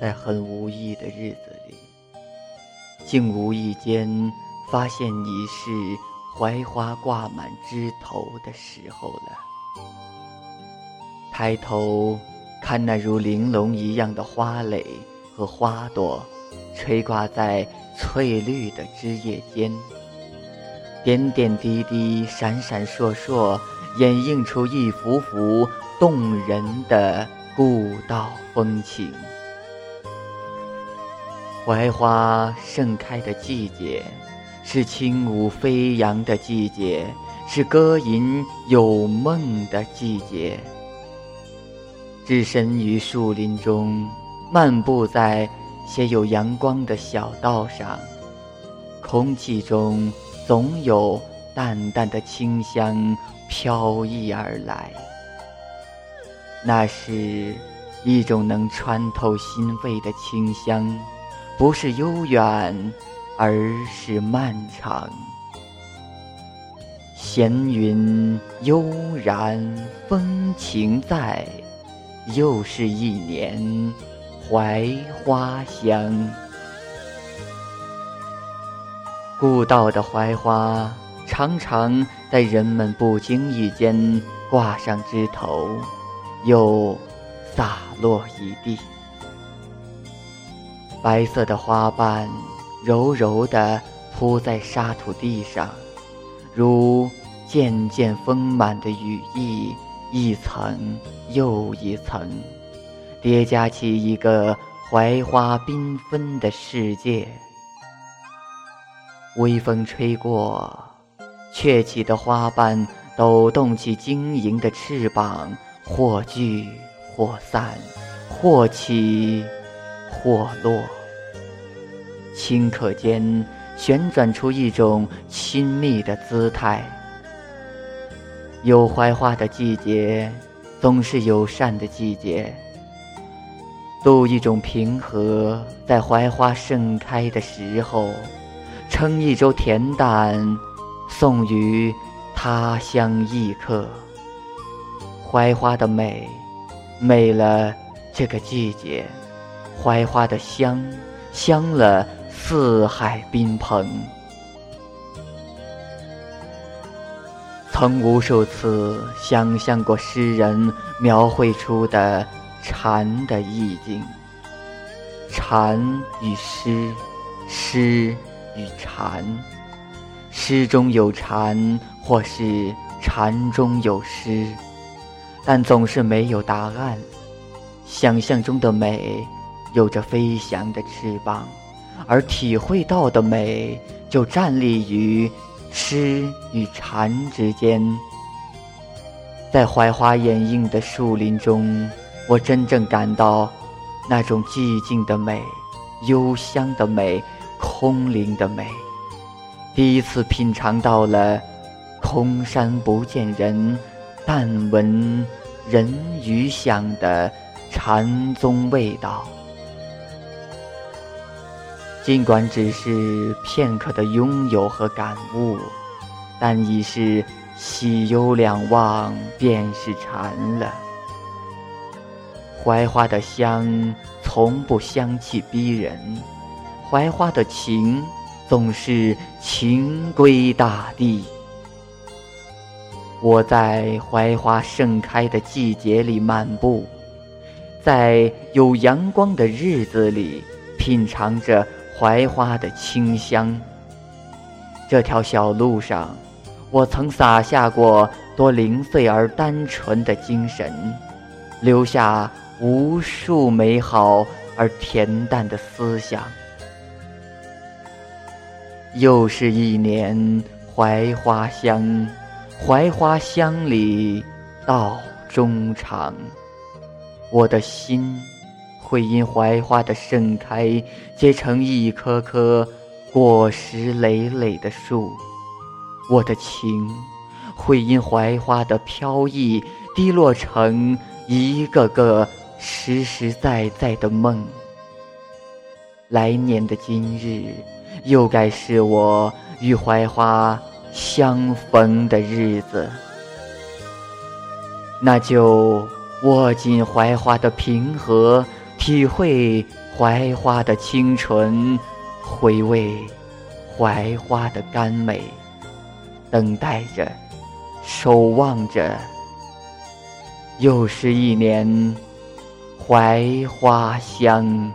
在很无意的日子里，竟无意间发现已是槐花挂满枝头的时候了。抬头看那如玲珑一样的花蕾和花朵，垂挂在翠绿的枝叶间，点点滴滴，闪闪烁烁，掩映出一幅幅动人的故道风情。槐花盛开的季节，是轻舞飞扬的季节，是歌吟有梦的季节。置身于树林中，漫步在些有阳光的小道上，空气中总有淡淡的清香飘逸而来。那是一种能穿透心肺的清香。不是悠远，而是漫长。闲云悠然，风情在，又是一年槐花香。故道的槐花，常常在人们不经意间挂上枝头，又洒落一地。白色的花瓣，柔柔地铺在沙土地上，如渐渐丰满的羽翼，一层又一层，叠加起一个槐花缤纷的世界。微风吹过，雀起的花瓣抖动起晶莹的翅膀，或聚或散，或起。或落，顷刻间旋转出一种亲密的姿态。有槐花的季节，总是友善的季节。渡一种平和，在槐花盛开的时候，盛一粥恬淡，送于他乡异客。槐花的美，美了这个季节。槐花的香，香了四海宾朋。曾无数次想象过诗人描绘出的禅的意境。禅与诗，诗与禅，诗中有禅，或是禅中有诗，但总是没有答案。想象中的美。有着飞翔的翅膀，而体会到的美就站立于诗与禅之间。在槐花掩映的树林中，我真正感到那种寂静的美、幽香的美、空灵的美。第一次品尝到了“空山不见人，但闻人语响”的禅宗味道。尽管只是片刻的拥有和感悟，但已是喜忧两忘，便是禅了。槐花的香从不香气逼人，槐花的情总是情归大地。我在槐花盛开的季节里漫步，在有阳光的日子里品尝着。槐花的清香。这条小路上，我曾洒下过多零碎而单纯的精神，留下无数美好而恬淡的思想。又是一年槐花香，槐花香里道中长，我的心。会因槐花的盛开结成一棵棵果实累累的树，我的情会因槐花的飘逸滴落成一个个实实在在的梦。来年的今日，又该是我与槐花相逢的日子，那就握紧槐花的平和。体会槐花的清纯，回味槐花的甘美，等待着，守望着，又是一年槐花香。